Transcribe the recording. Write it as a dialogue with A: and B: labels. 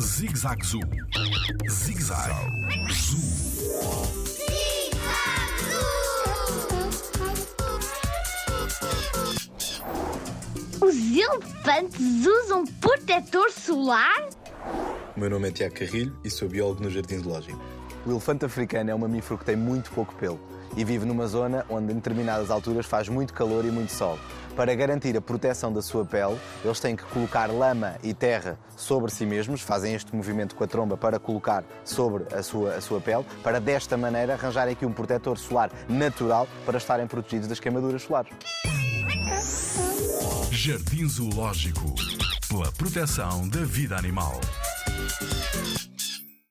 A: Zig Zag Zoo. Zig Zag Zoo.
B: Os elefantes usam protetor solar?
C: O meu nome é Tiago Carrilho e sou biólogo no Jardim Zoológico. O elefante africano é um mamífero que tem muito pouco pelo e vive numa zona onde, em determinadas alturas, faz muito calor e muito sol. Para garantir a proteção da sua pele, eles têm que colocar lama e terra sobre si mesmos, fazem este movimento com a tromba para colocar sobre a sua, a sua pele, para desta maneira arranjarem aqui um protetor solar natural para estarem protegidos das queimaduras solares.
A: Jardim Zoológico. Pela proteção da vida animal.